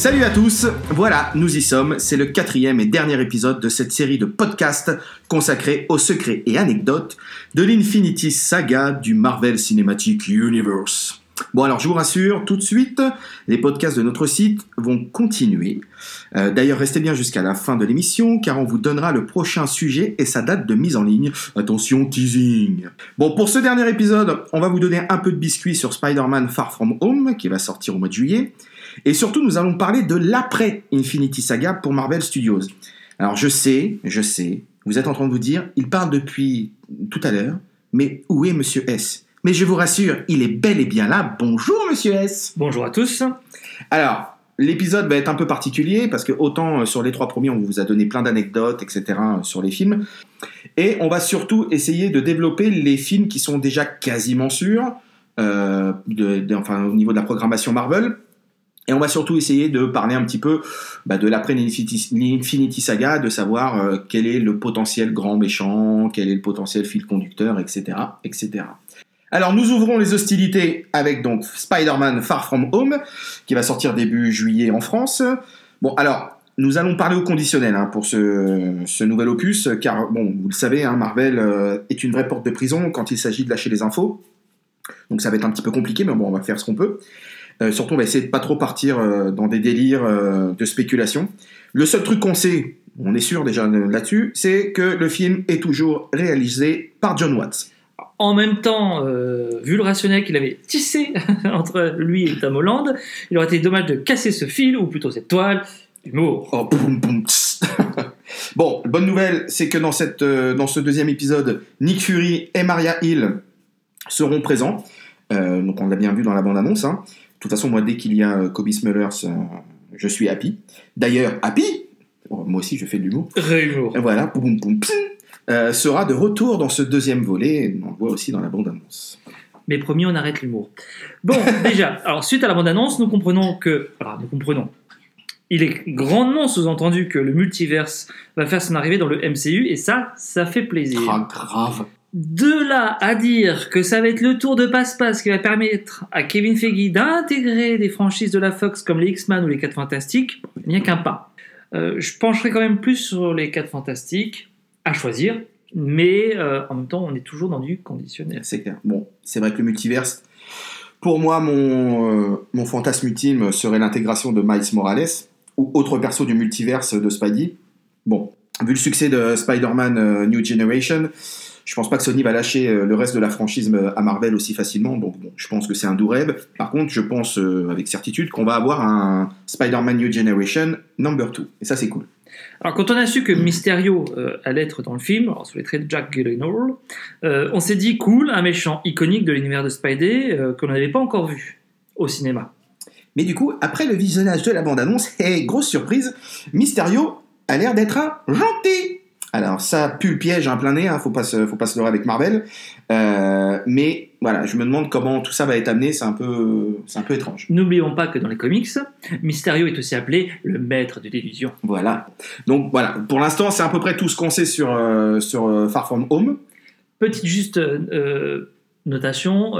Salut à tous, voilà, nous y sommes, c'est le quatrième et dernier épisode de cette série de podcasts consacrés aux secrets et anecdotes de l'Infinity Saga du Marvel Cinematic Universe. Bon alors je vous rassure, tout de suite, les podcasts de notre site vont continuer. Euh, D'ailleurs restez bien jusqu'à la fin de l'émission car on vous donnera le prochain sujet et sa date de mise en ligne. Attention, teasing. Bon pour ce dernier épisode, on va vous donner un peu de biscuit sur Spider-Man Far From Home qui va sortir au mois de juillet. Et surtout nous allons parler de l'après Infinity Saga pour Marvel Studios. Alors je sais, je sais, vous êtes en train de vous dire, il parle depuis tout à l'heure, mais où est Monsieur S? Mais je vous rassure, il est bel et bien là. Bonjour, monsieur S. Bonjour à tous. Alors, l'épisode va être un peu particulier parce que autant euh, sur les trois premiers, on vous a donné plein d'anecdotes, etc. euh, sur les films. Et on va surtout essayer de développer les films qui sont déjà quasiment sûrs, euh, de, de- enfin, au niveau de la programmation Marvel. Et on va surtout essayer de parler un petit peu bah, de l'après l'Infinity l'Infinity Saga, de savoir euh, quel est le potentiel grand méchant, quel est le potentiel fil conducteur, etc., etc. Alors nous ouvrons les hostilités avec donc Spider-Man Far From Home, qui va sortir début juillet en France. Bon alors, nous allons parler au conditionnel hein, pour ce, ce nouvel opus, car bon, vous le savez, hein, Marvel euh, est une vraie porte de prison quand il s'agit de lâcher les infos. Donc ça va être un petit peu compliqué, mais bon, on va faire ce qu'on peut. Euh, surtout, on va essayer de pas trop partir euh, dans des délires euh, de spéculation. Le seul truc qu'on sait, on est sûr déjà là-dessus, c'est que le film est toujours réalisé par John Watts. En même temps, euh, vu le rationnel qu'il avait tissé entre lui et Tom Holland, il aurait été dommage de casser ce fil, ou plutôt cette toile, d'humour. Oh, boum, boum, tss. bon, bonne nouvelle, c'est que dans, cette, euh, dans ce deuxième épisode, Nick Fury et Maria Hill seront présents. Euh, donc on l'a bien vu dans la bande-annonce. hein. De toute façon, moi, dès qu'il y a euh, Kobe Smulders, euh, je suis happy. D'ailleurs, happy, oh, moi aussi je fais de l'humour, Ré-humour. Et voilà, boum, boum, pssing, euh, sera de retour dans ce deuxième volet. On le voit aussi dans la bande-annonce. Mais promis, on arrête l'humour. Bon, déjà, alors suite à la bande-annonce, nous comprenons que... Alors, nous comprenons. Il est grandement sous-entendu que le multiverse va faire son arrivée dans le MCU, et ça, ça fait plaisir. Ah, grave. De là à dire que ça va être le tour de passe-passe qui va permettre à Kevin Feige d'intégrer des franchises de la Fox comme les X-Men ou les 4 Fantastiques, il n'y a qu'un pas. Euh, je pencherai quand même plus sur les 4 Fantastiques, à choisir, mais euh, en même temps, on est toujours dans du conditionnel. C'est clair. Bon, c'est vrai que le multiverse, pour moi, mon, euh, mon fantasme ultime serait l'intégration de Miles Morales ou autre perso du multiverse de Spidey. Bon, vu le succès de Spider-Man New Generation, je pense pas que Sony va lâcher euh, le reste de la franchise euh, à Marvel aussi facilement. Donc, bon, je pense que c'est un doux rêve. Par contre, je pense euh, avec certitude qu'on va avoir un Spider-Man New Generation number 2. Et ça, c'est cool. Alors, quand on a su que Mysterio euh, allait être dans le film, alors, sous les traits de Jack Gyllenhaal, euh, on s'est dit cool, un méchant iconique de l'univers de Spidey que l'on n'avait pas encore vu au cinéma. Mais du coup, après le visionnage de la bande-annonce, et grosse surprise, Mysterio a l'air d'être un gentil. Alors ça pue le piège un plein nez, hein, faut pas se, faut pas se leurrer avec Marvel. Euh, mais voilà, je me demande comment tout ça va être amené, c'est un peu, c'est un peu étrange. N'oublions pas que dans les comics, Mysterio est aussi appelé le maître de l'illusion. Voilà. Donc voilà, pour l'instant c'est à peu près tout ce qu'on sait sur, euh, sur euh, Far From Home. Petite juste euh, notation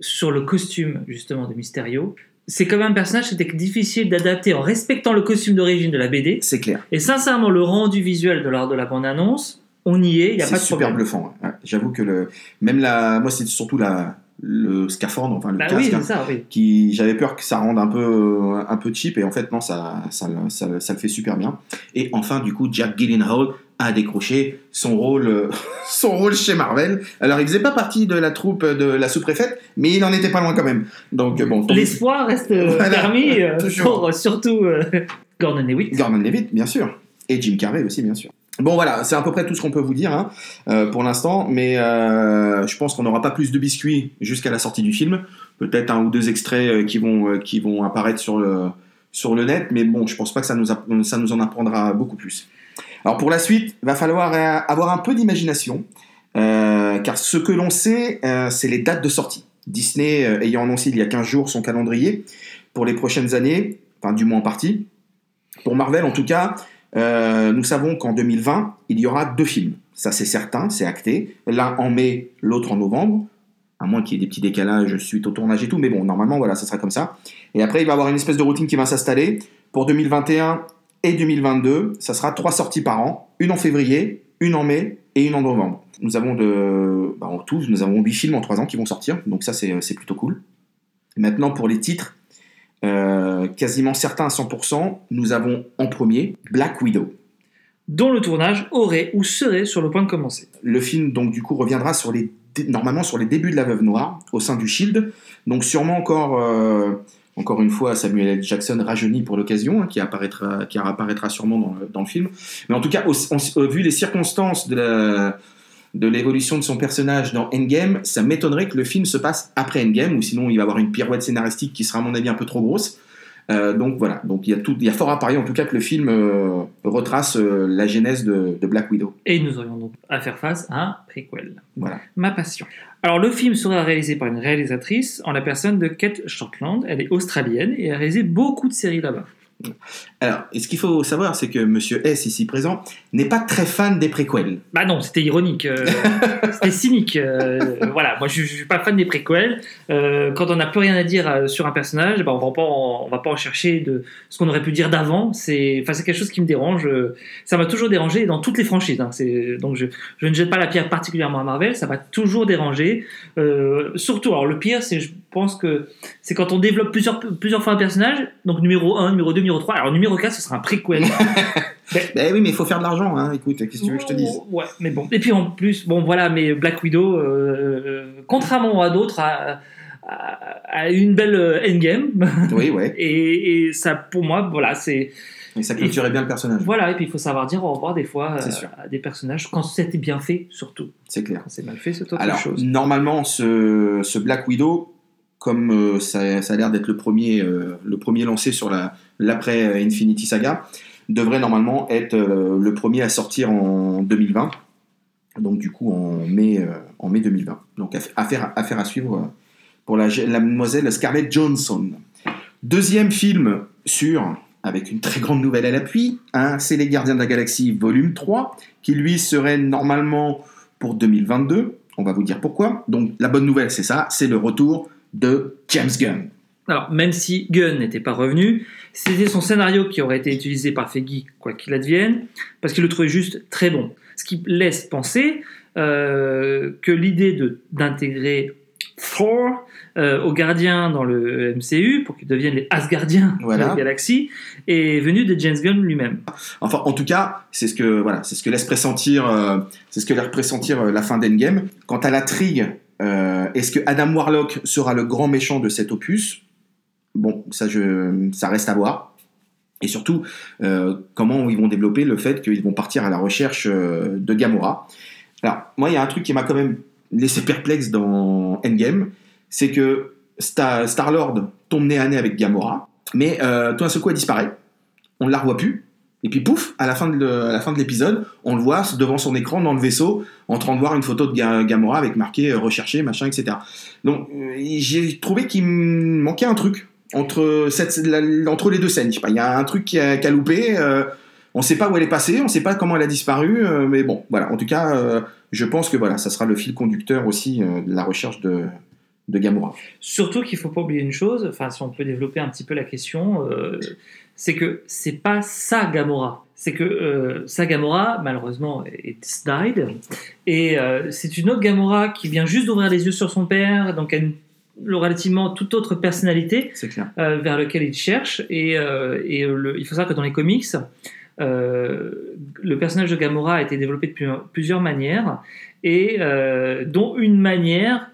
sur le costume justement de Mysterio. C'est quand même un personnage qui était difficile d'adapter en respectant le costume d'origine de la BD. C'est clair. Et sincèrement, le rendu visuel de la, de la bande-annonce, on y est, il n'y a pas de super problème. bluffant. ouais. Ouais, J'avoue que le, même la, moi c'est surtout la, le scaphandre, enfin le Bah casque. oui, hein. ça, oui. qui j'avais peur que ça rende un peu un peu cheap et en fait non ça ça, ça, ça le fait super bien et enfin du coup Jack Gyllenhaal a décroché son rôle euh, son rôle chez Marvel. Alors il faisait pas partie de la troupe de la sous-préfète mais il en était pas loin quand même. Donc euh, bon L'espoir reste euh, Voilà, permis pour surtout Gordon Lewitt. Gordon Levitt bien sûr. Et Jim Carrey aussi bien sûr. Bon voilà, c'est à peu près tout ce qu'on peut vous dire hein, euh, pour l'instant, mais euh, je pense qu'on n'aura pas plus de biscuits jusqu'à la sortie du film. Peut-être un ou deux extraits euh, qui vont qui vont apparaître sur le sur le net, mais bon, je pense pas que ça nous ça nous en apprendra beaucoup plus. Alors pour la suite, va falloir euh, avoir un peu d'imagination, euh, car ce que l'on sait, euh, c'est les dates de sortie. Disney ayant annoncé il y a 15 jours son calendrier pour les prochaines années, enfin du moins en partie. Pour Marvel en tout cas, nous savons qu'en 2020, il y aura deux films. Ça, c'est certain, c'est acté. L'un en mai, l'autre en novembre. À moins qu'il y ait des petits décalages suite au tournage et tout. Mais bon, normalement, voilà, ça sera comme ça. Et après, il va y avoir une espèce de routine qui va s'installer. Pour 2021 et 2022, ça sera trois sorties par an. Une en février, une en mai et une en novembre. Nous avons de, bah, en tout, nous avons 8 films en 3 ans qui vont sortir. Donc ça, c'est c'est plutôt cool. Maintenant, pour les titres, euh, quasiment certains à 100%, nous avons en premier Black Widow. dont le tournage aurait ou serait sur le point de commencer. Le film, donc, du coup, reviendra sur les, normalement sur les débuts de la Veuve Noire au sein du Shield. Donc, sûrement encore, euh, encore une fois, Samuel L. Jackson rajeuni pour l'occasion, hein, qui, apparaîtra, qui apparaîtra sûrement dans le, film. Mais en tout cas, au- vu les circonstances de de l'évolution de son personnage dans Endgame, ça m'étonnerait que le film se passe après Endgame, ou sinon il va avoir une pirouette scénaristique qui sera à mon avis un peu trop grosse. Euh, donc voilà, donc il y a tout, il y a fort à parier en tout cas que le film euh, retrace euh, la genèse de, de Black Widow. Et nous aurions donc à faire face à un préquel. Voilà. Ma passion. Alors, le film sera réalisé par une réalisatrice en la personne de Kate Shortland. Elle est australienne et a réalisé beaucoup de séries là-bas. Alors, et ce qu'il faut savoir, c'est que Monsieur S ici présent n'est pas très fan des préquels. Bah non, c'était ironique, euh, c'était cynique. euh, voilà, moi je, je suis pas fan des préquels. Euh, quand on n'a plus rien à dire sur un personnage, bah, on va pas en, on va pas en chercher de ce qu'on aurait pu dire d'avant. C'est, enfin c'est quelque chose qui me dérange. Ça m'a toujours dérangé dans toutes les franchises. hein. Donc je, je ne jette pas la pierre particulièrement à Marvel. Ça m'a toujours dérangé. Surtout, alors le pire, c'est pense que c'est quand on développe plusieurs plusieurs fois un personnage. Donc numéro 1, numéro 2, numéro 3. Alors numéro 4, ce sera un préquel. Ben oui, mais il faut faire de l'argent, hein. écoute, qu'est-ce que tu veux que je te dise? Ouais, mais bon. Et puis en plus, bon voilà, mais Black Widow, euh, euh, contrairement à d'autres, a, a- a une belle euh, endgame. Oui, ouais, Et, et ça, pour moi, voilà, c'est. et ça clôturait bien le personnage, Voilà, et puis il faut savoir dire au revoir des fois euh, à des personnages quand c'était bien fait, surtout. c'est clair. Quand c'est mal fait, c'est autre Alors, chose. normalement, ce, ce Black Widow, comme euh, ça, ça a l'air d'être le premier, euh, le premier lancé sur la- l'après euh, Infinity Saga, devrait normalement être le premier à sortir en 2020. Donc, du coup, en mai, en mai 2020. Donc, aff- affaire, à suivre pour la, la mademoiselle Scarlett Johansson. Deuxième film sur, avec une très grande nouvelle à l'appui, hein, c'est Les Gardiens de la Galaxie volume 3, qui lui serait normalement pour 2022. On va vous dire pourquoi. Donc la bonne nouvelle, c'est ça, c'est le retour de James Gunn. Alors, même si Gunn n'était pas revenu, c'était son scénario qui aurait été utilisé par Feige, quoi qu'il advienne, parce qu'il le trouvait juste très bon. Ce qui laisse penser euh, que l'idée d'intégrer Thor euh, aux gardiens dans le MCU, pour qu'ils deviennent les Asgardiens de la galaxie, est venue de James Gunn lui-même. Enfin, en tout cas, c'est ce que voilà, c'est ce que laisse pressentir, euh, c'est ce que laisse pressentir euh, la fin d'Endgame. Quant à l'intrigue, euh, est-ce que Adam Warlock sera le grand méchant de cet opus? Bon, ça, reste à voir. Et surtout, euh, comment ils vont développer le fait qu'ils vont partir à la recherche euh, de Gamora? Alors, moi, il y a un truc qui m'a quand même laissé perplexe dans Endgame, c'est que Star- Star-Lord tombe nez à nez avec Gamora, mais tout seul coup, elle disparaît. On ne la revoit plus. Et puis pouf, à la fin de l'épisode, on le voit devant son écran dans le vaisseau, en train de voir une photo de Ga- Gamora avec marqué euh, recherché, machin, etc. Donc euh, j'ai trouvé qu'il manquait un truc entre, les deux scènes. Il y a un truc qui a, loupé. euh, on sait pas où elle est passée, on sait pas comment elle a disparu, mais bon, voilà. En tout cas, je pense que voilà, ça sera le fil conducteur aussi de la recherche de, de Gamora. Surtout qu'il faut pas oublier une chose, enfin si on peut développer un petit peu la question, c'est que c'est pas sa Gamora. C'est que euh, sa Gamora, malheureusement, est died. Et euh, c'est une autre Gamora qui vient juste d'ouvrir les yeux sur son père, donc elle a une relativement toute autre personnalité clair. euh, vers lequel il cherche. Et, euh, et le- il faut savoir que dans les comics, euh, le personnage de Gamora a été développé de plusieurs manières, et dont une manière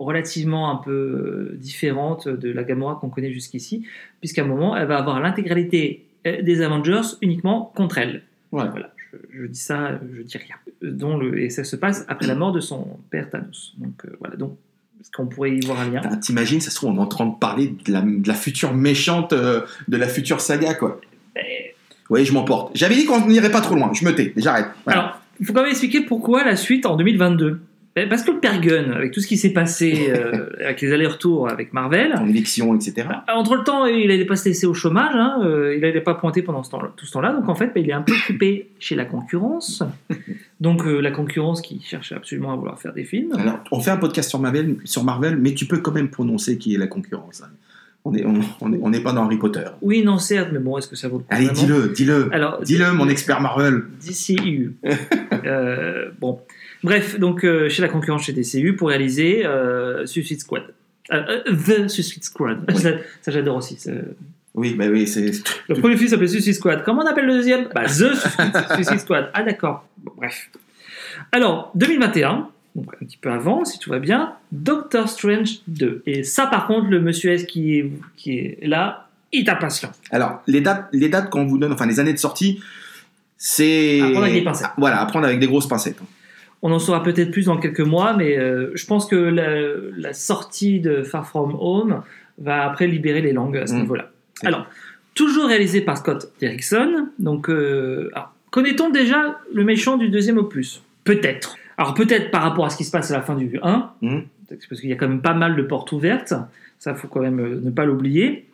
relativement un peu euh, différente de la Gamora qu'on connaît jusqu'ici, puisqu'à un moment, elle va avoir l'intégralité euh, des Avengers uniquement contre elle. Voilà. Voilà, je, je dis ça, je dis rien. Dont le, et ça se passe après la mort de son père Thanos. Donc euh, voilà, donc est-ce qu'on pourrait y voir un lien? Putain, T'imagines, ça se trouve, on est en train de parler de la, de la future méchante euh, de la future saga, quoi. Eh, Oui, je m'emporte. J'avais dit qu'on n'irait pas trop loin. Je me tais. J'arrête. Voilà. Alors, il faut quand même expliquer pourquoi la suite en 2022. Eh, Parce que le Père Gunn, avec tout ce qui s'est passé, euh, avec les allers-retours avec Marvel, En élection, etc. entre le temps, il n'allait pas se laisser au chômage, hein, euh, il n'allait pas pointer pendant ce temps tout ce temps-là, donc en fait, bah, il est un peu occupé chez la concurrence. Donc euh, la concurrence qui cherche absolument à vouloir faire des films. Alors, on fait un podcast sur Marvel, sur Marvel, mais tu peux quand même prononcer qui est la concurrence. hein. On n'est on, on est, on pas dans Harry Potter. Oui, non, certes, mais bon, est-ce que ça vaut le coup Allez, dis-le, dis-le. Dis-le, mon expert Marvel. DCU. Euh, bon. Bref, donc euh, chez la concurrence chez DCU pour réaliser euh, Suicide Squad. Euh, euh, The Suicide Squad. Oui. Ça, ça, j'adore aussi. ça. Oui, bah oui, c'est. Le premier film s'appelait Suicide Squad. Comment on appelle le deuxième? Bah, The Suicide, Squad. Ah d'accord. Bon, bref. Alors, 2021, donc un petit peu avant, si tout va bien, Doctor Strange 2. Et ça, par contre, le monsieur S qui est, qui est là, il est impatient. Alors, les dates, les dates qu'on vous donne, enfin les années de sortie, c'est. À prendre avec des pincettes. Voilà, à prendre avec des grosses pincettes. On en saura peut-être plus dans quelques mois, mais euh, je pense que la, la sortie de Far From Home va après libérer les langues à ce Mm. niveau-là. Alors, toujours réalisé par Scott Derrickson. Donc, euh, connaît-on déjà le méchant du deuxième opus? Peut-être. Alors, peut-être par rapport à ce qui se passe à la fin du 1, Mm. parce qu'il y a quand même pas mal de portes ouvertes. Ça, faut quand même euh, ne pas l'oublier.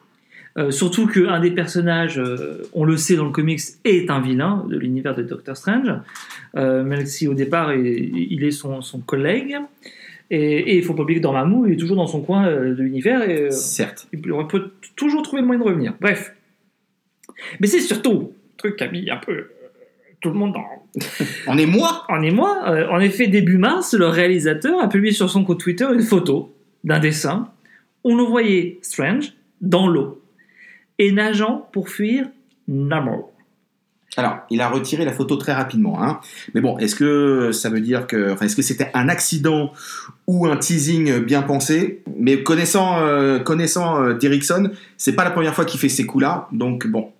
Euh, surtout qu'un des personnages, euh, on le sait dans le comics, est un vilain de l'univers de Doctor Strange, euh, même si au départ il, il est son, son collègue. Et, il faut pas oublier que dans Mamou, il est toujours dans son coin de l'univers et Certes. il peut toujours trouver le moyen de revenir. Bref. Mais c'est surtout le truc qui a mis un peu tout le monde dans, On est moi en émoi. Euh, en effet, début mars, le réalisateur a publié sur son compte Twitter une photo d'un dessin où l'on voyait Strange dans l'eau et nageant pour fuir Namor. Alors, il a retiré la photo très rapidement. Hein. Mais bon, est-ce que ça veut dire que. Enfin, est-ce que c'était un accident ou un teasing bien pensé? Mais connaissant, euh, connaissant euh, Derrickson, c'est pas la première fois qu'il fait ces coups-là. Donc, bon.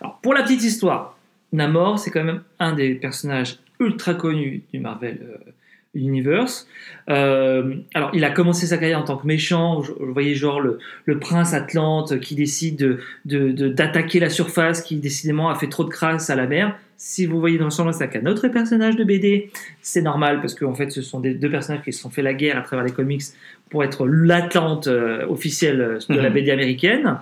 Alors, pour la petite histoire, Namor, c'est quand même un des personnages ultra connus du Marvel euh, Universe. Euh, alors, il a commencé sa carrière en tant que méchant. Je voyais genre le, le prince Atlante qui décide de- de- de- d'attaquer la surface, qui décidément a fait trop de crasse à la mer. Si vous voyez dans le semblant, c'est qu'un autre personnage de BD, c'est normal parce qu'en fait, ce sont des deux personnages qui se sont fait la guerre à travers les comics pour être l'Atlante euh, officielle de la Mhm. BD américaine.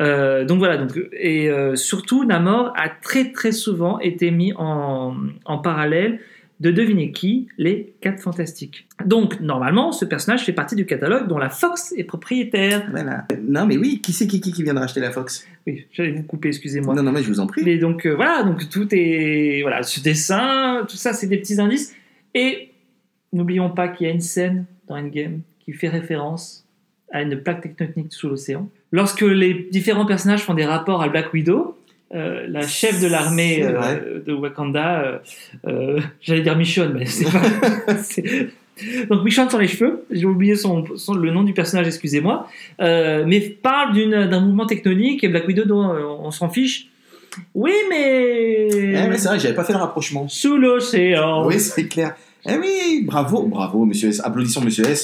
Euh, donc voilà, donc, et euh, surtout Namor a très très souvent été mis en, en parallèle de deviner qui Les 4 Fantastiques. Donc normalement, ce personnage fait partie du catalogue dont la Fox est propriétaire. Voilà. Non, mais oui, qui c'est qui, qui, qui vient de racheter la Fox? Oui, j'allais vous couper, excusez-moi. Non, non, mais je vous en prie. Mais donc euh, voilà, donc tout est voilà, ce dessin, tout ça, c'est des petits indices. Et n'oublions pas qu'il y a une scène dans Endgame qui fait référence à une plaque tectonique sous l'océan. Lorsque les différents personnages font des rapports à Black Widow, euh, la chef de l'armée euh, de Wakanda, euh, j'allais dire Michonne, mais c'est pas. Donc Michonne sans les cheveux, j'ai oublié son, son- le nom du personnage, excusez-moi, mais parle d'un mouvement tectonique et Black Widow, dont, on s'en fiche. Oui, mais. Eh, mais c'est vrai, j'avais pas fait le rapprochement. Sous l'océan. Oui, c'est clair. Eh oui, bravo, bravo, monsieur S. Applaudissons, monsieur S.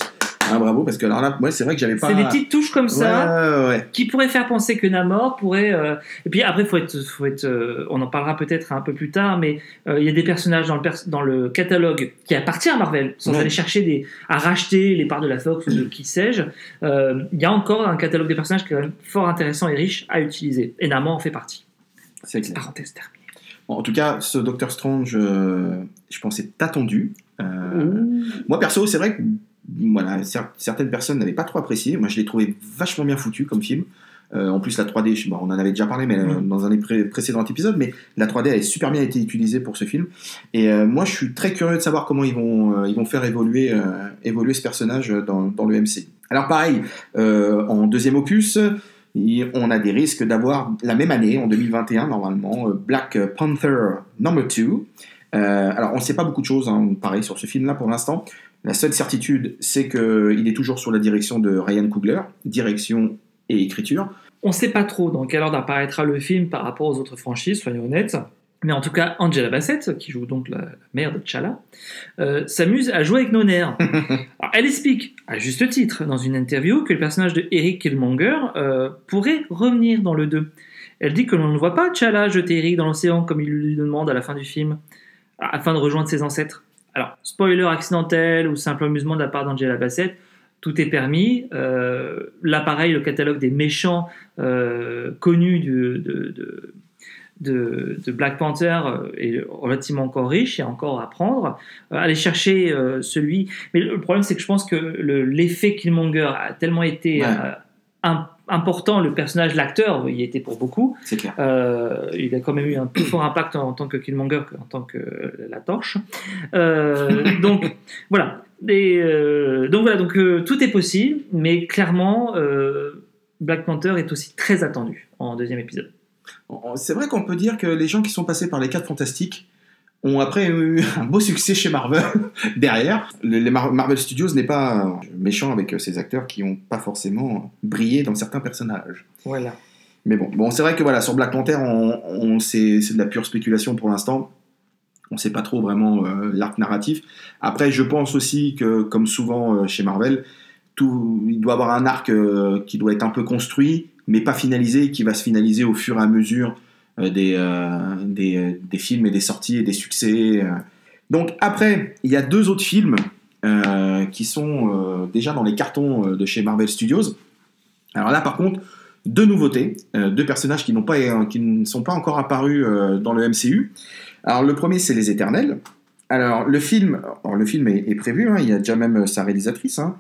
Ah, bravo, parce que alors là, moi, c'est vrai que j'avais pas. C'est des petites touches comme ça Ouais, ouais, ouais. qui pourraient faire penser que Namor pourrait. euh, Et puis après, faut être, faut être, euh, on en parlera peut-être un peu plus tard, mais euh, il y a des personnages dans le, pers- dans le catalogue qui appartiennent à Marvel, sans Ouais. aller chercher des, à racheter les parts de la Fox ou de qui sais-je. Il y a encore un catalogue des personnages qui est quand même fort intéressant et riche à utiliser. Et Namor en fait partie. C'est clair. Parenthèse terminée. Bon, en tout cas, ce Doctor Strange, je pensais attendu. Euh, moi, perso, c'est vrai que voilà, cer- certaines personnes n'avaient pas trop apprécié. Moi, je l'ai trouvé vachement bien foutu comme film. Euh, en plus, la 3D, je- bon, on en avait déjà parlé mais, euh, Mm. dans un des pré- précédents épisodes, mais la 3D a super bien été utilisée pour ce film. Et euh, moi, je suis très curieux de savoir comment ils vont, euh, ils vont faire évoluer, évoluer ce personnage dans, dans le MC. Alors, pareil, en deuxième opus, on a des risques d'avoir la même année, en 2021, normalement, Black Panther Number 2. Euh, alors, on ne sait pas beaucoup de choses, hein, pareil, sur ce film-là pour l'instant. La seule certitude, c'est qu'il est toujours sous la direction de Ryan Coogler, direction et écriture. On ne sait pas trop dans quel ordre apparaîtra le film par rapport aux autres franchises, soyons honnêtes. Mais en tout cas, Angela Bassett, qui joue donc la, la mère de T'Challa, euh, s'amuse à jouer avec nos nerfs. Alors, elle explique, à juste titre, dans une interview, que le personnage de Eric Killmonger euh, pourrait revenir dans le 2. Elle dit que l'on ne voit pas T'Challa jeter Eric dans l'océan comme il lui demande à la fin du film, afin de rejoindre ses ancêtres. Alors, spoiler accidentel ou simple amusement de la part d'Angela Bassett, tout est permis. Euh, là, pareil, le catalogue des méchants euh, connus du- de, de, de- de Black Panther euh, est relativement encore riche, il y a encore à prendre. Euh, allez chercher euh, celui. Mais le problème, c'est que je pense que le- l'effet Killmonger a tellement été Ouais. Im- important, le personnage, l'acteur, il était pour beaucoup. C'est clair. Euh, il a quand même eu un plus fort impact en, en tant que Killmonger qu'en tant que euh, la torche. Euh, donc voilà. Et, donc voilà, donc tout est possible, mais clairement, Black Panther est aussi très attendu en deuxième épisode. C'est vrai qu'on peut dire que les gens qui sont passés par les 4 Fantastiques ont après eu un beau succès chez Marvel derrière. Le- Les Mar- Marvel Studios n'est pas euh, méchant avec euh, ces acteurs qui n'ont pas forcément brillé dans certains personnages. Voilà. Mais bon, bon c'est vrai que voilà, sur Black Panther, on, on- c'est c'est de la pure spéculation pour l'instant. On ne sait pas trop vraiment euh, l'arc narratif. Après, je pense aussi que, comme souvent euh, chez Marvel, tout, il doit avoir un arc euh, qui doit être un peu construit, mais pas finalisé, qui va se finaliser au fur et à mesure euh, des, euh, des, euh, des films et des sorties et des succès. euh. Donc après, il y a deux autres films euh, qui sont euh, déjà dans les cartons euh, de chez Marvel Studios. Alors là, par contre, deux nouveautés, euh, deux personnages qui, pas, euh, qui ne sont pas encore apparus euh, dans le MCU. Alors le premier, c'est Les Éternels. Alors le film, le film est, prévu, hein, il y a déjà même euh, sa réalisatrice. hein.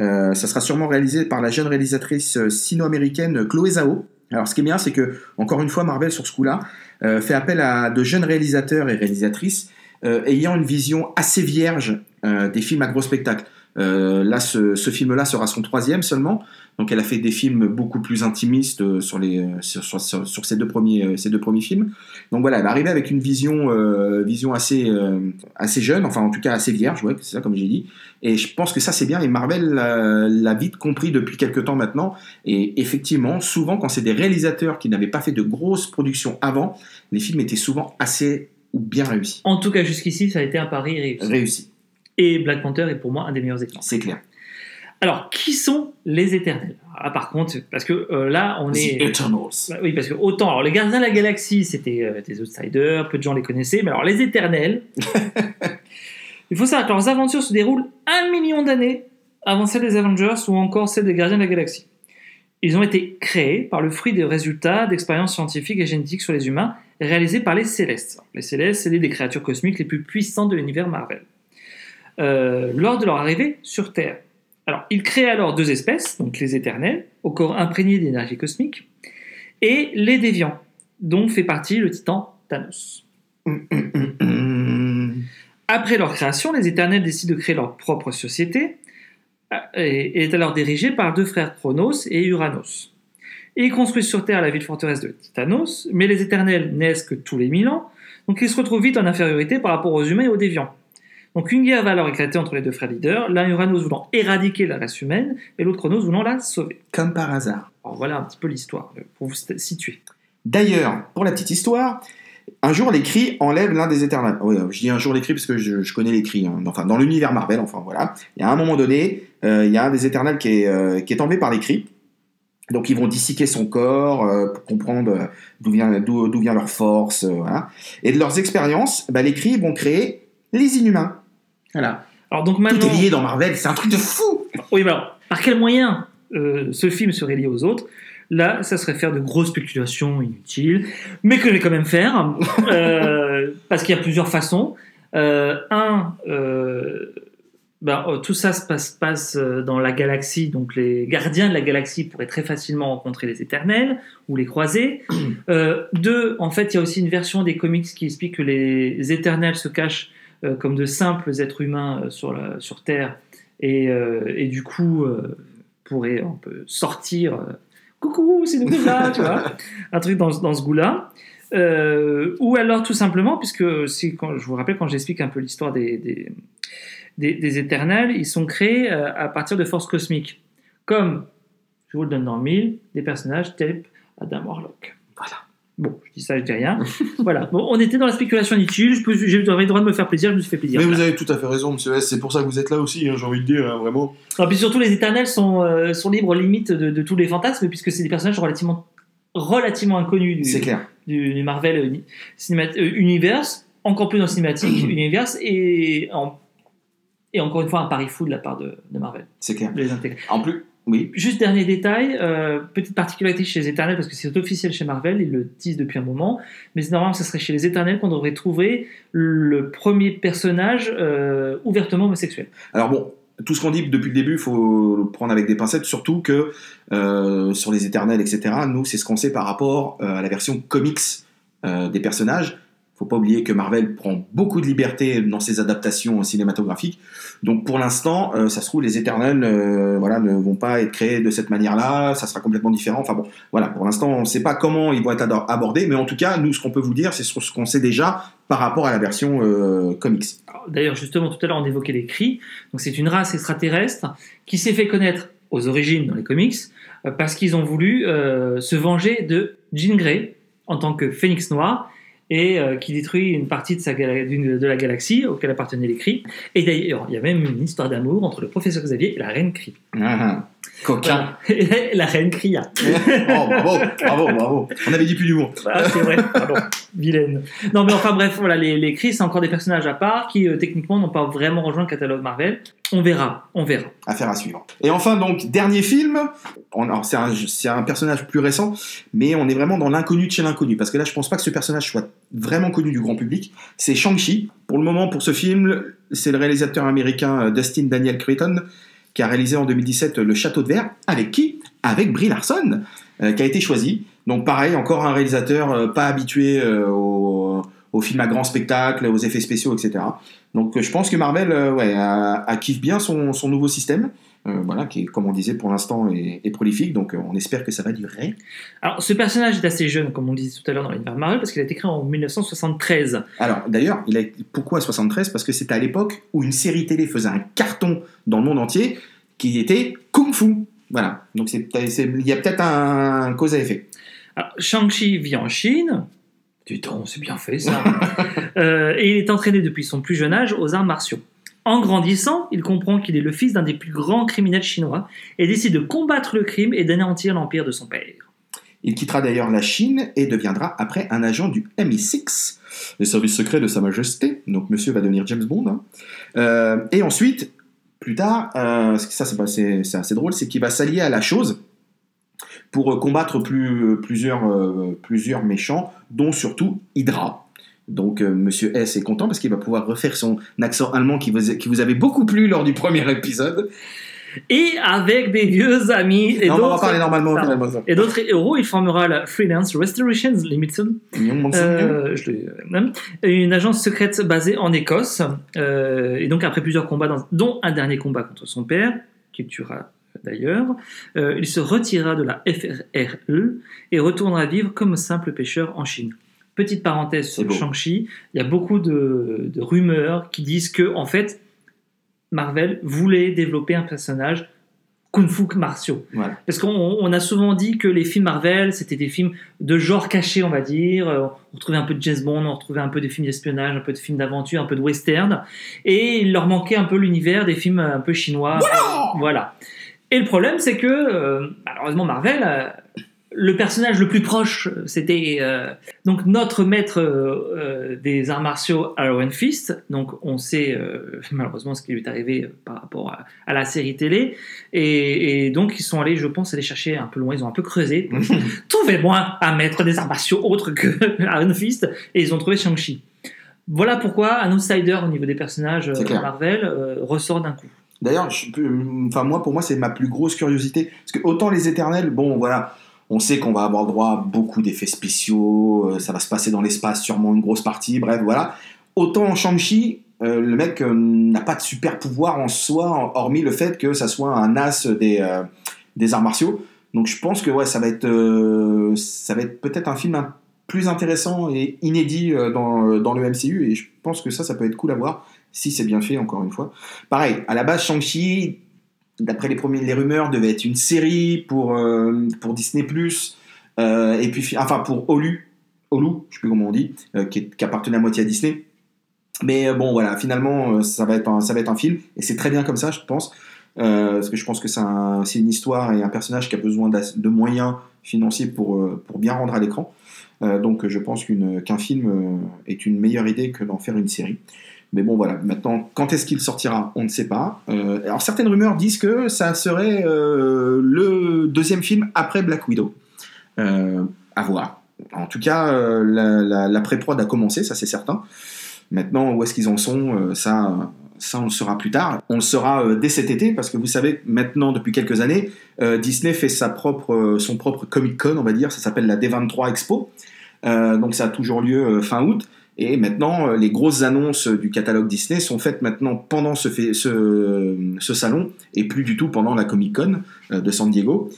Euh, ça sera sûrement réalisé par la jeune réalisatrice euh, sino-américaine Chloé Zhao. Alors ce qui est bien, c'est que encore une fois, Marvel sur ce coup-là euh, fait appel à de jeunes réalisateurs et réalisatrices euh, ayant une vision assez vierge euh, des films à gros spectacle. Là, ce film-là sera son troisième seulement. Donc, elle a fait des films beaucoup plus intimistes euh, sur, les, euh, sur, sur, sur- sur ces, deux premiers, euh, ces deux premiers films. Donc voilà, elle est arrivée avec une vision, euh, vision assez, euh, assez jeune, enfin en tout cas assez vierge, ouais, c'est ça comme j'ai dit. Et je pense que ça c'est bien, et Marvel l'a vite compris depuis quelques temps maintenant. Et effectivement, souvent quand c'est des réalisateurs qui n'avaient pas fait de grosses productions avant, les films étaient souvent assez ou bien réussis. En tout cas, jusqu'ici, ça a été un pari réussi. Réussis, Et Black Panther est pour moi un des meilleurs exemples. c'est clair. Alors, qui sont les Éternels? Là, par contre, parce que euh, là, on est. Eternals. Bah Oui, parce que autant, alors les Gardiens de la Galaxie, c'était euh, des outsiders, peu de gens les connaissaient, mais alors les Éternels, il faut savoir que leurs aventures se déroulent un million d'années avant celles des Avengers ou encore celles des Gardiens de la Galaxie. Ils ont été créés par le fruit des résultats d'expériences scientifiques et génétiques sur les humains réalisées par les Célestes. Les Célestes, c'est l'une des créatures cosmiques les plus puissantes de l'univers Marvel. Euh, lors de leur arrivée sur Terre. Alors, ils créent alors deux espèces, donc les Éternels, au corps imprégné d'énergie cosmique, et les déviants, dont fait partie le titan Thanos. Après leur création, les Éternels décident de créer leur propre société euh, et est alors dirigée par deux frères Chronos et Uranos. Ils construisent sur Terre la ville forteresse de Titanos, mais les Éternels naissent que tous les mille ans, donc ils se retrouvent vite en infériorité par rapport aux humains et aux déviants. Donc une guerre va alors éclater entre les deux frères leaders, l'un Uranos voulant éradiquer la race humaine et l'autre Chronos voulant la sauver. Comme par hasard. Alors voilà un petit peu l'histoire euh, pour vous situer. D'ailleurs, pour la petite histoire, un jour les cris enlèvent l'un des éternels. Oui, je dis un jour les cris parce que je, je connais les cris. hein. Enfin, dans l'univers Marvel, enfin voilà. Il y a un moment donné, euh, il y a un des éternels qui est, euh, qui est enlevé par les cris. Donc ils vont disséquer son corps euh, pour comprendre euh, d'où vient, d'où, d'où vient leur force. euh, voilà. Et de leurs expériences, bah, les cris vont créer les inhumains. Voilà. Alors donc Tout maintenant... est lié dans Marvel, c'est un truc de fou Oui, mais alors, par quel moyen euh, ce film serait lié aux autres? Là, ça serait faire de grosses spéculations inutiles, mais que je vais quand même faire, euh, parce qu'il y a plusieurs façons. Euh, un, ben, euh, tout ça se passe, passe dans la galaxie, donc les gardiens de la galaxie pourraient très facilement rencontrer les éternels ou les croiser. Deux, en fait, il y a aussi une version des comics qui explique que les éternels se cachent comme de simples êtres humains euh, sur, la, sur Terre et, euh, et du coup euh, pourraient un peu sortir. euh, Coucou, c'est nous là, tu vois, un truc dans, dans ce goût-là. Euh, ou alors tout simplement, puisque quand, je vous rappelle quand j'explique un peu l'histoire des, des, des- éternels, ils sont créés euh, à partir de forces cosmiques. Comme, je vous le donne dans le mille, des personnages tels Adam Warlock. Bon, je dis ça, je dis rien. voilà. Bon, on était dans la spéculation inutile. J'avais le droit de me faire plaisir, je me suis fait plaisir. Mais Voilà. vous avez tout à fait raison, monsieur S. C'est pour ça que vous êtes là aussi, hein, j'ai envie de dire, hein, vraiment. Et puis surtout, les éternels sont, euh, sont libres limite de, de tous les fantasmes, puisque c'est des personnages relativement, relativement inconnus du, clair. du, du Marvel euh, cinéma- euh, Universe, encore plus dans le cinématique Universe, et en Et encore une fois, un pari fou de la part de, de Marvel, C'est clair. les intégrer. En plus, oui. Juste dernier détail, euh, petite particularité chez les Éternels, parce que c'est officiel chez Marvel, ils le disent depuis un moment, mais normalement, ce serait chez les Éternels qu'on devrait trouver le premier personnage euh, ouvertement homosexuel. Alors bon, tout ce qu'on dit depuis le début, il faut le prendre avec des pincettes, surtout que euh, sur les éternels, etc., nous, c'est ce qu'on sait par rapport euh, à la version comics des personnages. Faut pas oublier que Marvel prend beaucoup de liberté dans ses adaptations cinématographiques. Donc pour l'instant, euh, ça se trouve, les éternels euh, voilà, ne vont pas être créés de cette manière-là, ça sera complètement différent. Enfin bon, voilà, pour l'instant, on ne sait pas comment ils vont être abordés, mais en tout cas, nous, ce qu'on peut vous dire, c'est ce qu'on sait déjà par rapport à la version euh, comics. D'ailleurs, justement, tout à l'heure, on évoquait les cris. Donc, c'est une race extraterrestre qui s'est fait connaître aux origines dans les comics euh, parce qu'ils ont voulu euh, se venger de Jean Grey en tant que phénix noir et euh, qui détruit une partie de, la galaxie auquel appartenaient les cris. Et d'ailleurs, il y a même une histoire d'amour entre le professeur Xavier et la reine Cri. Coquin. Voilà. La reine Cria. oh, bravo, bravo, bravo. On avait dit plus d'humour. Ah, c'est vrai, pardon, vilaine. Non, mais enfin bref, voilà, les, les Cris, c'est encore des personnages à part qui, euh, techniquement, n'ont pas vraiment rejoint le catalogue Marvel. On verra, on verra. Affaire à suivre. Et enfin, donc, dernier film. C'est un, un personnage plus récent, mais on est vraiment dans l'inconnu de chez l'inconnu. Parce que là, je pense pas que ce personnage soit vraiment connu du grand public. C'est Shang-Chi. Pour le moment, pour ce film, c'est le réalisateur américain euh, Dustin Daniel Cretton qui a réalisé en 2017 Le Château de Verre. Avec qui? Avec Brie Larson, euh, qui a été choisi. Donc, pareil, encore un réalisateur euh, pas habitué euh, au, au film à grand spectacle, aux effets spéciaux, etc. Donc, euh, je pense que Marvel euh, ouais, a, a bien son nouveau système. Euh, voilà, qui comme on disait pour l'instant, est, est prolifique, donc euh, on espère que ça va durer. Alors, ce personnage est assez jeune, comme on disait tout à l'heure dans l'univers Marvel, parce qu'il a été créé en 1973. Alors, d'ailleurs, il a pourquoi 73 Parce que c'était à l'époque où une série télé faisait un carton dans le monde entier, qui était Kung Fu. Voilà, donc il y a peut-être un, cause à effet. Alors, Shang-Chi vit en Chine. Du temps, c'est bien fait ça. Euh, et il est entraîné depuis son plus jeune âge aux arts martiaux. En grandissant, il comprend qu'il est le fils d'un des plus grands criminels chinois et décide de combattre le crime et d'anéantir l'empire de son père. Il quittera d'ailleurs la Chine et deviendra après un agent du MI6, les services secrets de Sa Majesté. Donc monsieur va devenir James Bond. hein. Euh, et ensuite, plus tard, euh, ça c'est assez drôle, c'est qu'il va s'allier à la chose pour euh, combattre plus, plusieurs, plusieurs méchants, dont surtout Hydra. Donc euh, Monsieur S est content parce qu'il va pouvoir refaire son accent allemand qui vous, qui vous avait beaucoup plu lors du premier épisode. Et avec des vieux amis et Non, on va en d'autres et d'autres héros, il formera la Freelance Restorations Limited. Euh, je euh, une agence secrète basée en Écosse. Euh, et donc, après plusieurs combats, dans- dont un dernier combat contre son père, qu'il tuera d'ailleurs, il se retira de la FRRE et retournera vivre comme simple pêcheur en Chine. Petite parenthèse sur. Shang-Chi, il y a beaucoup de, de rumeurs qui disent que, en fait, Marvel voulait développer un personnage kung-fu martiaux. Voilà. Parce qu'on on a souvent dit que les films Marvel, c'était des films de genre caché, on va dire. Euh, On retrouvait un peu de James Bond, on retrouvait un peu de films d'espionnage, un peu de films d'aventure, un peu de western. Et il leur manquait un peu l'univers des films un peu chinois. Voilà. Et le problème, c'est que, euh, malheureusement, Marvel, euh, le personnage le plus proche, c'était euh, donc notre maître euh, euh, des arts martiaux, Iron Fist. Donc, on sait euh, malheureusement ce qui lui est arrivé par rapport à, à la série télé. Et, et donc, ils sont allés, je pense, aller chercher un peu loin. Ils ont un peu creusé. Trouvez-moi un maître des arts martiaux autre que Iron Fist. Et ils ont trouvé Shang-Chi. Voilà pourquoi un outsider au niveau des personnages. Marvel ressort d'un coup. D'ailleurs, enfin moi, pour moi, c'est ma plus grosse curiosité. Parce que autant les Éternels, bon, voilà, on sait qu'on va avoir droit à beaucoup d'effets spéciaux, euh, ça va se passer dans l'espace, sûrement une grosse partie, bref, voilà. Autant en Shang-Chi, euh, le mec euh, n'a pas de super pouvoir en soi, hormis le fait que ça soit un as des, arts martiaux. Donc je pense que ouais, ça va être, être peut-être un film plus intéressant et inédit dans, dans le MCU, et je pense que ça, ça peut être cool à voir si c'est bien fait, encore une fois. Pareil, à la base, Shang-Chi, d'après les, premiers, les rumeurs, devait être une série pour, euh, pour Disney+, euh, et puis, fi- enfin, pour Hulu, Hulu, je sais plus comment on dit, euh, qui, appartenait à moitié à Disney. Mais euh, bon, voilà, finalement, ça, va être un, ça va être un film, et c'est très bien comme ça, je pense, parce que je pense que c'est un- c'est une histoire et un personnage qui a besoin de moyens financiers pour, pour bien rendre à l'écran. Donc je pense qu'un film est une meilleure idée que d'en faire une série. Mais bon, voilà, maintenant, quand est-ce qu'il sortira On ne sait pas. Euh, alors, certaines rumeurs disent que ça serait euh, le deuxième film après Black Widow. Euh, à voir. En tout cas, euh, la, pré-prod a commencé, ça c'est certain. Maintenant, où est-ce qu'ils en sont ça, ça, on le saura plus tard. On le saura dès cet été, parce que vous savez, maintenant, depuis quelques années, Disney fait sa propre, son propre Comic-Con, on va dire. Ça s'appelle la D23 Expo. Donc, ça a toujours lieu fin août. Et maintenant, euh, les grosses annonces du catalogue Disney sont faites maintenant pendant ce, salon et plus du tout pendant la Comic Con euh, de San Diego.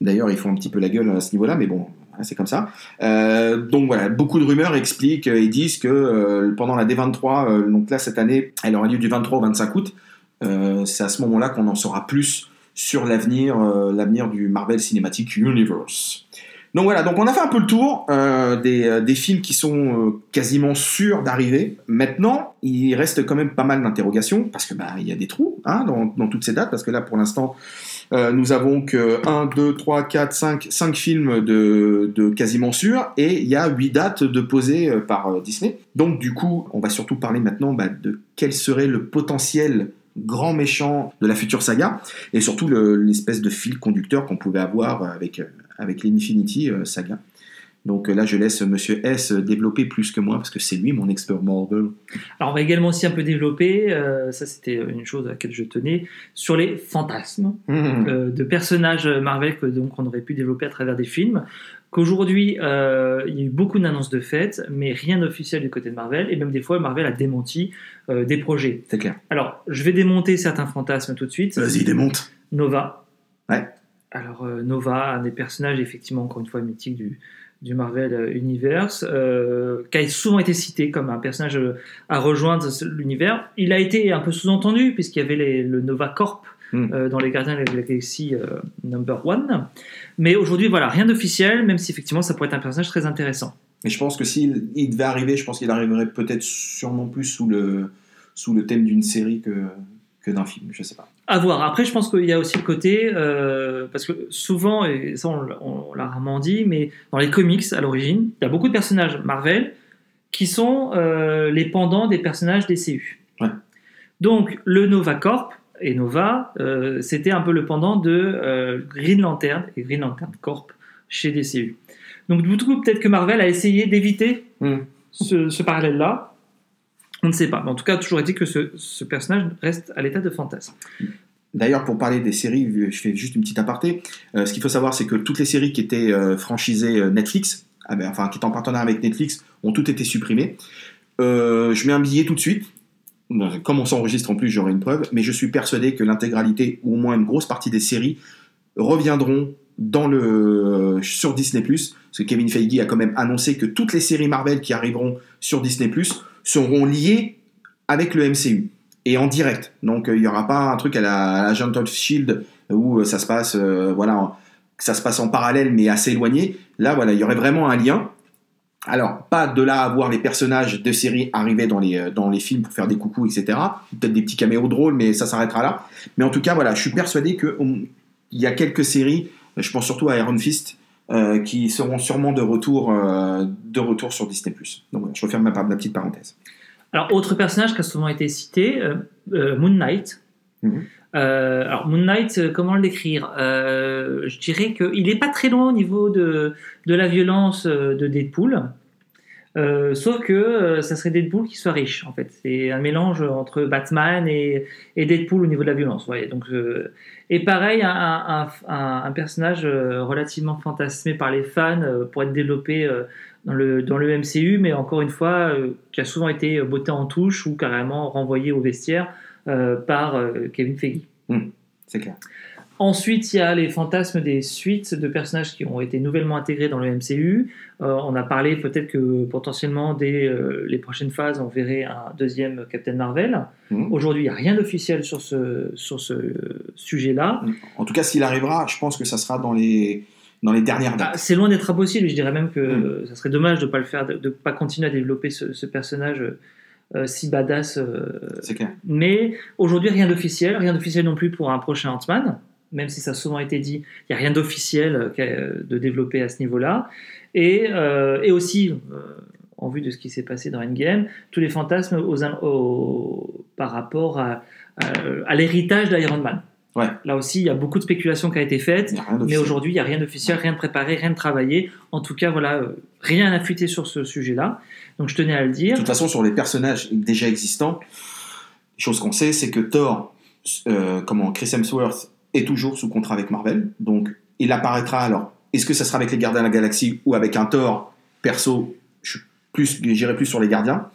D'ailleurs, ils font un petit peu la gueule à ce niveau-là, mais bon, voilà, c'est comme ça. Euh, donc voilà, beaucoup de rumeurs expliquent et disent que euh, pendant la D23, euh, donc là cette année, elle aura lieu du 23 au 25 août. Euh, c'est à ce moment-là qu'on en saura plus sur l'avenir, euh, l'avenir du Marvel Cinematic Universe. Donc voilà, donc on a fait un peu le tour euh, des, euh, des films qui sont euh, quasiment sûrs d'arriver. Maintenant, il reste quand même pas mal d'interrogations parce que bah il y a des trous hein, dans, toutes ces dates parce que là pour l'instant nous avons que 1, 2, 3, 4, 5, 5 films de, quasiment sûrs et il y a 8 dates de posées par Disney. Donc du coup, on va surtout parler maintenant bah, de quel serait le potentiel grand méchant de la future saga et surtout le- l'espèce de fil conducteur qu'on pouvait avoir avec, avec l'Infinity euh, saga. Donc euh, là, je laisse Monsieur S développer plus que moi parce que c'est lui mon expert Marvel. Alors, on va également aussi un peu développer, euh, ça c'était une chose à laquelle je tenais, sur les fantasmes Mmh. euh, de personnages Marvel que donc on aurait pu développer à travers des films. Qu'aujourd'hui, euh, il y a eu beaucoup d'annonces de fêtes, mais rien d'officiel du côté de Marvel, et même des fois, Marvel a démenti euh, des projets. C'est clair. Alors, je vais démonter certains fantasmes tout de suite. Vas-y, démonte. Nova. Ouais. Alors, euh, Nova, un des personnages, effectivement, encore une fois, mythique du, du Marvel euh, Universe, euh, qui a souvent été cité comme un personnage à rejoindre l'univers. Il a été un peu sous-entendu, puisqu'il y avait les- le Nova Corp Mm. euh, dans les Gardiens de la Galaxie euh, Number One. Mais aujourd'hui, voilà, rien d'officiel, même si effectivement, ça pourrait être un personnage très intéressant. Mais je pense que s'il il devait arriver, je pense qu'il arriverait peut-être sûrement plus sous le, sous le thème d'une série que, que d'un film. Je sais pas. À voir. Après, je pense qu'il y a aussi le côté, euh, parce que souvent, et ça on, l'a- on l'a rarement dit, mais dans les comics à l'origine, il y a beaucoup de personnages Marvel qui sont euh, les pendants des personnages DCU. Ouais. Donc, le Nova Corp et Nova, euh, c'était un peu le pendant de Green Lantern et Green Lantern Corp chez DCU. Donc, du coup, peut-être que Marvel a essayé d'éviter Hmm. ce, ce parallèle-là. On ne sait pas. Mais en tout cas, toujours est-il que ce, personnage reste à l'état de fantasme. D'ailleurs, pour parler des séries, je fais juste une petite aparté. Euh, ce qu'il faut savoir, c'est que toutes les séries qui étaient euh, franchisées euh, Netflix, ah ben, enfin qui étaient en partenariat avec Netflix, ont toutes été supprimées. Je mets un billet tout de suite. Comme on s'enregistre en plus, j'aurai une preuve. Mais je suis persuadé que l'intégralité, ou au moins une grosse partie des séries, reviendront sur Disney+. Parce que Kevin Feige a quand même annoncé que toutes les séries Marvel qui arriveront sur Disney+, seront liées avec le MCU et en direct. Donc euh, il n'y aura pas un truc à la, à la Shield où euh, ça se passe, euh, voilà, ça se passe en parallèle mais assez éloigné. Là, voilà, il y aurait vraiment un lien. Alors, pas de là à voir les personnages de série arriver dans les, dans les films pour faire des coucous, etc. Peut-être des petits caméos drôles, mais ça s'arrêtera là. Mais en tout cas, voilà, je suis persuadé qu'il y a quelques séries, je pense surtout à Iron Fist, euh, qui seront sûrement de retour, euh, de retour sur Disney+. Donc voilà, je referme ma, ma petite parenthèse. Alors, autre personnage qui a souvent été cité, euh, Moon Knight. Mhm. Alors, Moon Knight, comment l'écrire Euh, Je dirais qu'il n'est pas très loin au niveau de, de la violence de Deadpool. Euh, sauf que euh, ça serait Deadpool qui soit riche, en fait. C'est un mélange entre Batman et, Deadpool au niveau de la violence. voyez. Donc, euh, et pareil, un, personnage euh, relativement fantasmé par les fans pour être développé dans le, MCU, mais encore une fois, qui a souvent été botté en touche ou carrément renvoyé au vestiaire par Kevin Feige. C'est clair. Ensuite, il y a les fantasmes des suites de personnages qui ont été nouvellement intégrés dans le MCU. Euh, on a parlé peut-être que potentiellement dès euh, les prochaines phases, on verrait un deuxième Captain Marvel. Mhm. Aujourd'hui, il n'y a rien d'officiel sur ce, sur ce sujet-là. En tout cas, s'il arrivera, je pense que ça sera dans les, dans les dernières Ah, dates. c'est loin d'être impossible. Je dirais même que Mm. euh, ça serait dommage de ne pas le faire, de ne pas continuer à développer ce, ce personnage euh, si badass. euh, C'est clair. mais aujourd'hui, rien d'officiel. Rien d'officiel non plus pour un prochain Ant-Man. Même si ça a souvent été dit, il n'y a rien d'officiel euh, qu'a- de développer à ce niveau-là. Et, euh, et aussi, euh, en vue de ce qui s'est passé dans Endgame, tous les fantasmes aux, aux- par rapport à, à- à l'héritage d'Iron Man. Ouais. Là aussi, il y a beaucoup de spéculations qui ont été a rien Mais aujourd'hui, il n'y a rien d'officiel, rien de préparé, rien de travaillé. En tout cas, voilà, euh, rien à fuiter sur ce sujet-là. Donc je tenais à le De dire. toute façon, sur les personnages déjà existants, chose qu'on sait, c'est que Thor, euh, comment Chris Hemsworth est toujours sous contrat avec Marvel, donc il apparaîtra. Alors, est-ce que ça sera avec les Gardiens de la Galaxie ou avec un Thor? Perso, j'irai plus sur les Gardiens.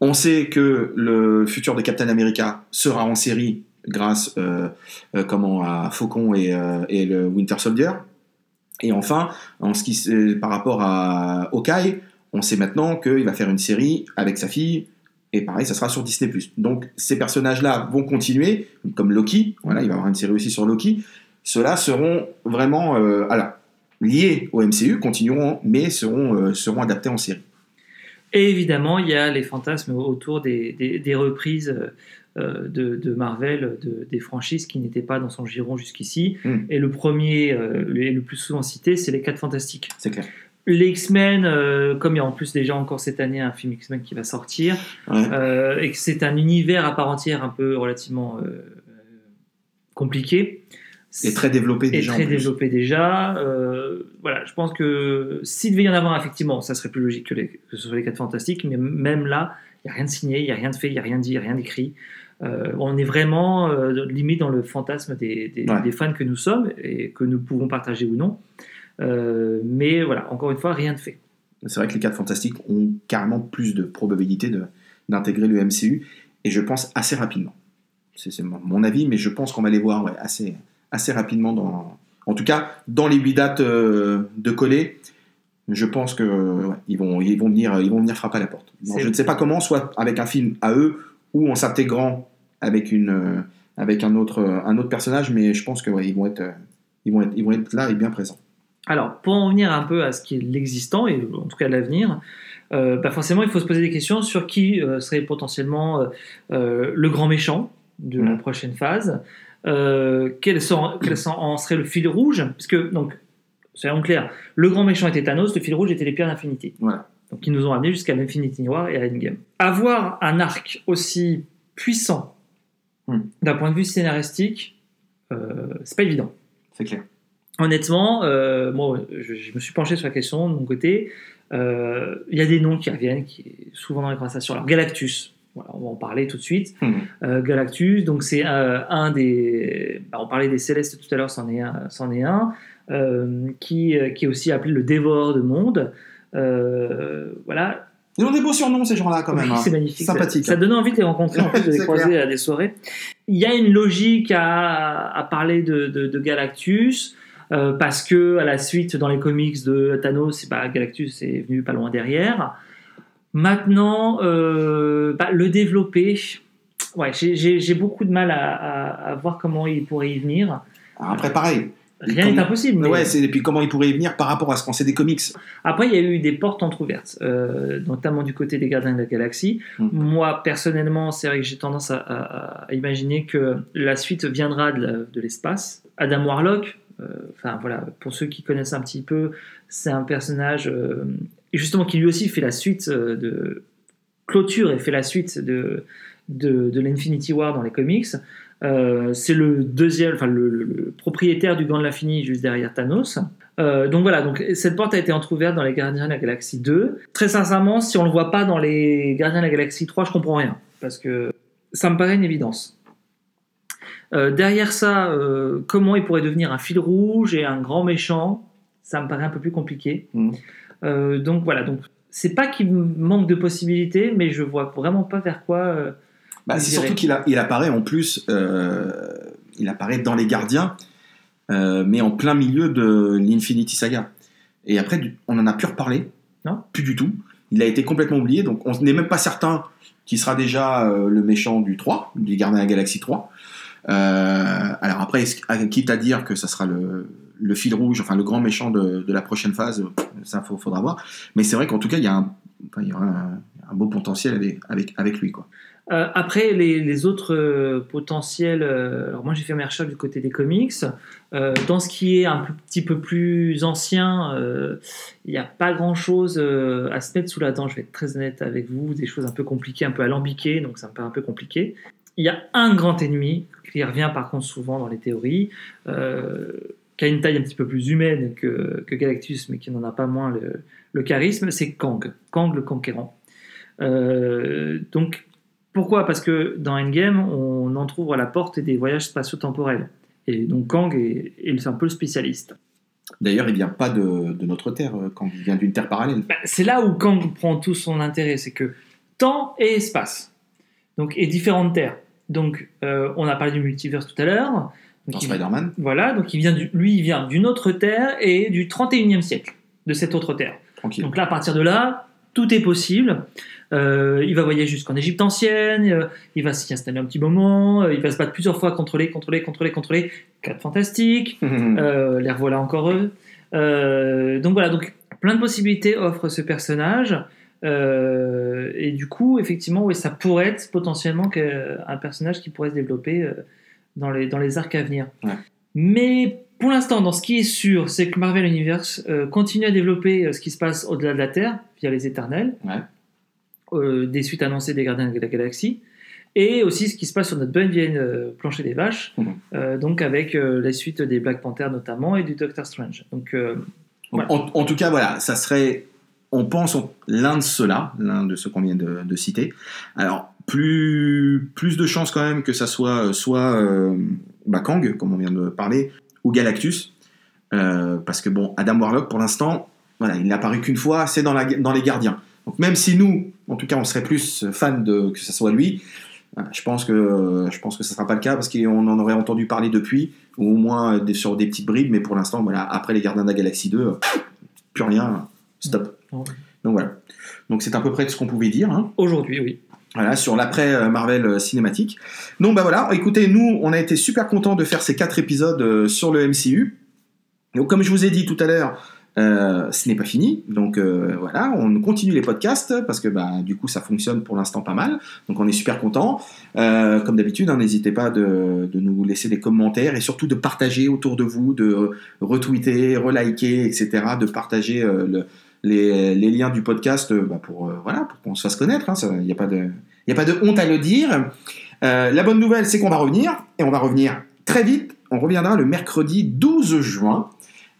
On sait que le futur de Captain America sera en série grâce, euh, euh, comment, à Faucon et, euh, et le Winter Soldier. Et enfin, en ce qui, par rapport à Hawkeye, on sait maintenant qu'il va faire une série avec sa fille, et pareil, ça sera sur Disney+. Donc ces personnages-là vont continuer, comme Loki, voilà, il va y avoir une série aussi sur Loki. Ceux-là seront vraiment euh, alors, liés au MCU, continueront, mais seront, euh, seront adaptés en série. Et évidemment, il y a les fantasmes autour des, des- des reprises euh, de, de Marvel, de- des franchises qui n'étaient pas dans son giron jusqu'ici. Mm. Et le premier, le, le plus souvent cité, c'est les 4 Fantastiques. C'est clair. Les X-Men, euh, comme il y a en plus déjà encore cette année un film X-Men qui va sortir, Ouais. euh, et que c'est un univers à part entière un peu relativement euh, compliqué. Et très développé Et déjà. en très développé déjà. Euh, voilà, je pense que s'il devait y en avoir, effectivement, ça serait plus logique que, les- que ce soit les 4 fantastiques, mais même là, il n'y a rien de signé, il n'y a rien de fait, il n'y a rien dit, il n'y a rien d'écrit. Euh, on est vraiment euh, limite dans le fantasme des, des- Ouais. des fans que nous sommes et que nous pouvons partager ou non. Euh, mais voilà, encore une fois, rien de fait. C'est vrai que les 4 Fantastiques ont carrément plus de probabilité de- d'intégrer le MCU, et je pense assez rapidement. C'est mon, avis, mais je pense qu'on va les voir ouais, assez, assez rapidement. Dans, en tout cas, dans les 8 dates euh, de coller, je pense que euh, ouais, ils, vont, ils, vont venir, ils vont venir frapper à la porte. Bon, je ne sais pas comment, soit avec un film à eux, ou en s'intégrant avec, une, euh, avec un, autre, un autre personnage, mais je pense qu'ils ouais, ils vont, être, euh, ils vont, être, ils vont être là et bien présents. Alors, pour en venir un peu à ce qui est l'existant, et en tout cas l'avenir, euh, bah forcément, il faut se poser des questions sur qui euh, serait potentiellement euh, le grand méchant de la Mhm. prochaine phase, quel, sont- quel sont- en serait le fil rouge, puisque, donc, soyons clairs, le grand méchant était Thanos, le fil rouge était les pierres d'infinité. Voilà. Donc, ils nous ont amenés jusqu'à l'Infinity War et à Endgame. Avoir un arc aussi puissant Mhm. d'un point de vue scénaristique, c'est pas évident. C'est clair. Honnêtement, euh, moi, je, je me suis penché sur la question de mon côté. Euh, Il y a des noms qui reviennent, qui souvent dans les conversations. Alors Galactus, voilà, on va en parler tout de suite. Mhm. Euh, Galactus, donc c'est un des. bah, on parlait des Célestes tout à l'heure, c'en est un, c'en est un qui, qui est aussi appelé le dévoreur de monde. Voilà, Ils ont des beaux surnoms, ces gens-là, quand même. oui, hein. c'est magnifique. Sympathique. Ça, ça donne envie de les rencontrer, en plus de les croiser à des soirées. Il y a une logique à, à parler de, de- de Galactus. Euh, parce que à la suite dans les comics de Thanos, pas Galactus est venu pas loin derrière. Maintenant, euh, bah, le développer, ouais, j'ai- beaucoup de mal à, à- à voir comment il pourrait y venir. Alors Après, pareil. Rien n'est impossible. mais- Ouais, et puis comment il pourrait y venir par rapport à ce qu'on sait des comics. Après, il y a eu des portes entrouvertes, euh, notamment du côté des Gardiens de la Galaxie. Mm. Moi, personnellement, c'est vrai que j'ai tendance à, à- imaginer que la suite viendra de, l'espace. Adam Warlock, enfin voilà, pour ceux qui connaissent un petit peu, c'est un personnage euh, justement qui lui aussi fait la suite euh, de clôture et fait la suite de, de, l'Infinity War dans les comics. Euh, c'est le deuxième, enfin le, propriétaire du gant de l'infini juste derrière Thanos. Euh, donc voilà, donc cette porte a été entrouverte dans les Gardiens de la Galaxie 2. Très sincèrement, si on le voit pas dans les Gardiens de la Galaxie 3, je comprends rien parce que ça me paraît une évidence. Euh, derrière ça, euh, comment il pourrait devenir un fil rouge et un grand méchant, ça me paraît un peu plus compliqué. Mhm. Euh, donc voilà, donc c'est pas qu'il manque de possibilités, mais je vois vraiment pas vers quoi. Bah, c'est surtout qu'il il apparaît en plus, il apparaît dans Les Gardiens, mais en plein milieu de l'Infinity Saga. Et après, on en a plus reparlé. Non. Plus du tout. Il a été complètement oublié, donc on n'est même pas certain qu'il sera déjà le méchant du 3, du Gardien de la Galaxie 3. Euh, alors après, à- quitte à dire que ça sera le, fil rouge, enfin le grand méchant de, la prochaine phase, ça faudra voir. Mais c'est vrai qu'en tout cas, il y a un, aura un, beau potentiel avec, lui. Quoi. Euh, après, les, autres euh, potentiels. alors, moi, j'ai fait mes recherches du côté des comics. Dans ce qui est un petit peu plus ancien, il n'y a pas grand chose à se mettre sous la dent. Je vais être très honnête avec vous. Des choses un peu compliquées, un peu alambiquées, donc ça me paraît un peu compliqué. Il y a un grand ennemi qui revient par contre souvent dans les théories, euh, qui a une taille un petit peu plus humaine que, que Galactus, mais qui n'en a pas moins le, le charisme, c'est Kang. Kang le conquérant. Euh, donc, pourquoi? Parce que dans Endgame, on entrouvre la porte des voyages spatio-temporels. Et donc Kang est, est un peu le spécialiste. D'ailleurs, il vient pas de, de notre Terre quand il vient d'une Terre parallèle. Bah, c'est là où Kang prend tout son intérêt, c'est que temps et espace, donc et différentes terres. Donc, euh, on a parlé du multiverse tout à l'heure. Dans Spider-Man. Voilà, donc il vient du- lui, il vient d'une autre terre et du 31e siècle de cette autre terre. Tranquille. Donc là, à partir de là, tout est possible. Euh, il va voyager jusqu'en Égypte ancienne, euh, il va s'y installer un petit moment, euh, il va se battre plusieurs fois contre les, contre les, contre les, contre les quatre fantastiques. Les revoilà encore eux. Donc voilà, donc plein de possibilités offre ce personnage. Euh, et du coup, effectivement, oui, ça pourrait être potentiellement que- un personnage qui pourrait se développer euh, dans, les, dans les arcs à venir. Ouais. Mais pour l'instant, dans ce qui est sûr, c'est que Marvel Universe euh, continue à développer euh, ce qui se passe au-delà de la Terre via les Éternels, Ouais. euh, des suites annoncées des Gardiens de la Galaxie, et aussi ce qui se passe sur notre bonne vieille euh, plancher des vaches, Mhm. euh, donc avec euh, la suite des Black Panther notamment et du Doctor Strange. Donc euh, en tout cas, voilà, ça serait, on pense, l'un de ceux-là, l'un de ceux qu'on vient de, citer. Alors, plus, plus de chances quand même que ça soit euh, soit euh, bah, Kang, comme on vient de parler, ou Galactus. Euh, parce que, bon, Adam Warlock, pour l'instant, il n'a apparu qu'une fois, c'est dans, dans Les Gardiens. Donc, même si nous, en tout cas, on serait plus fan de que ça soit lui, je pense que je pense que ça sera pas le cas parce qu'on en aurait entendu parler depuis ou au moins sur des petites bribes mais pour l'instant voilà après les Gardiens de la Galaxie 2 euh, plus rien stop. Donc voilà donc c'est à peu près ce qu'on pouvait dire hein. aujourd'hui, oui. voilà sur l'après euh, Marvel euh, cinématique donc bah voilà écoutez nous on a été super contents de faire ces quatre épisodes euh, sur le MCU donc comme je vous ai dit tout à l'heure euh, ce n'est pas fini, donc euh, voilà, on continue les podcasts parce que bah, du coup ça fonctionne pour l'instant pas mal, donc on est super content. Euh, comme d'habitude, hein, n'hésitez pas de, de nous laisser des commentaires et surtout de partager autour de vous, de retweeter, reliker, etc., de partager le- les, liens du podcast euh, bah, pour euh, voilà pour qu'on se fasse connaître. Il n'y a pas de honte à le dire. Euh, la bonne nouvelle, c'est qu'on va revenir et on va revenir très vite. On reviendra le mercredi 12 juin.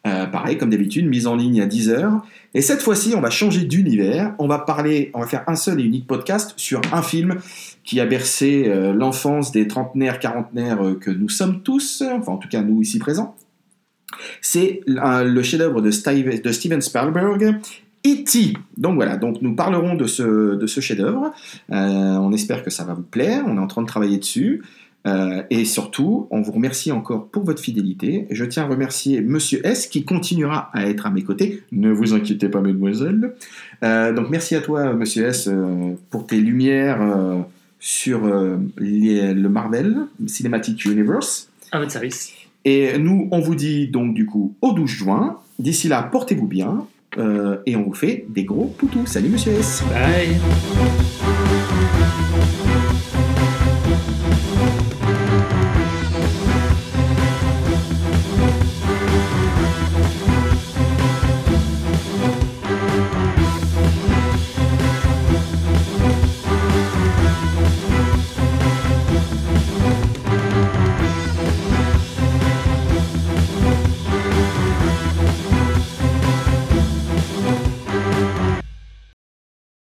Pareil, comme d'habitude, mise en ligne à 10h. Et cette fois-ci, on va changer d'univers. On va parler, on va faire un seul et unique podcast sur un film qui a bercé l'enfance des trentenaires, quarantenaires que nous sommes tous, enfin en tout cas nous ici présents. C'est le chef-d'œuvre de, Steve- de Steven Spielberg, E.T. Donc voilà, donc nous parlerons de ce, de ce chef-d'œuvre. Euh, on espère que ça va vous plaire. On est en train de travailler dessus. Euh, et surtout, on vous remercie encore pour votre fidélité. Je tiens à remercier Monsieur S qui continuera à être à mes côtés. Ne vous inquiétez pas, mesdemoiselles. Euh, donc merci à toi, Monsieur S, pour tes lumières sur le Marvel Cinematic Universe. À votre service. Et nous, on vous dit donc du coup au 12 juin. D'ici là, portez-vous bien. euh, et on vous fait des gros poutous. Salut, Monsieur S. Bye.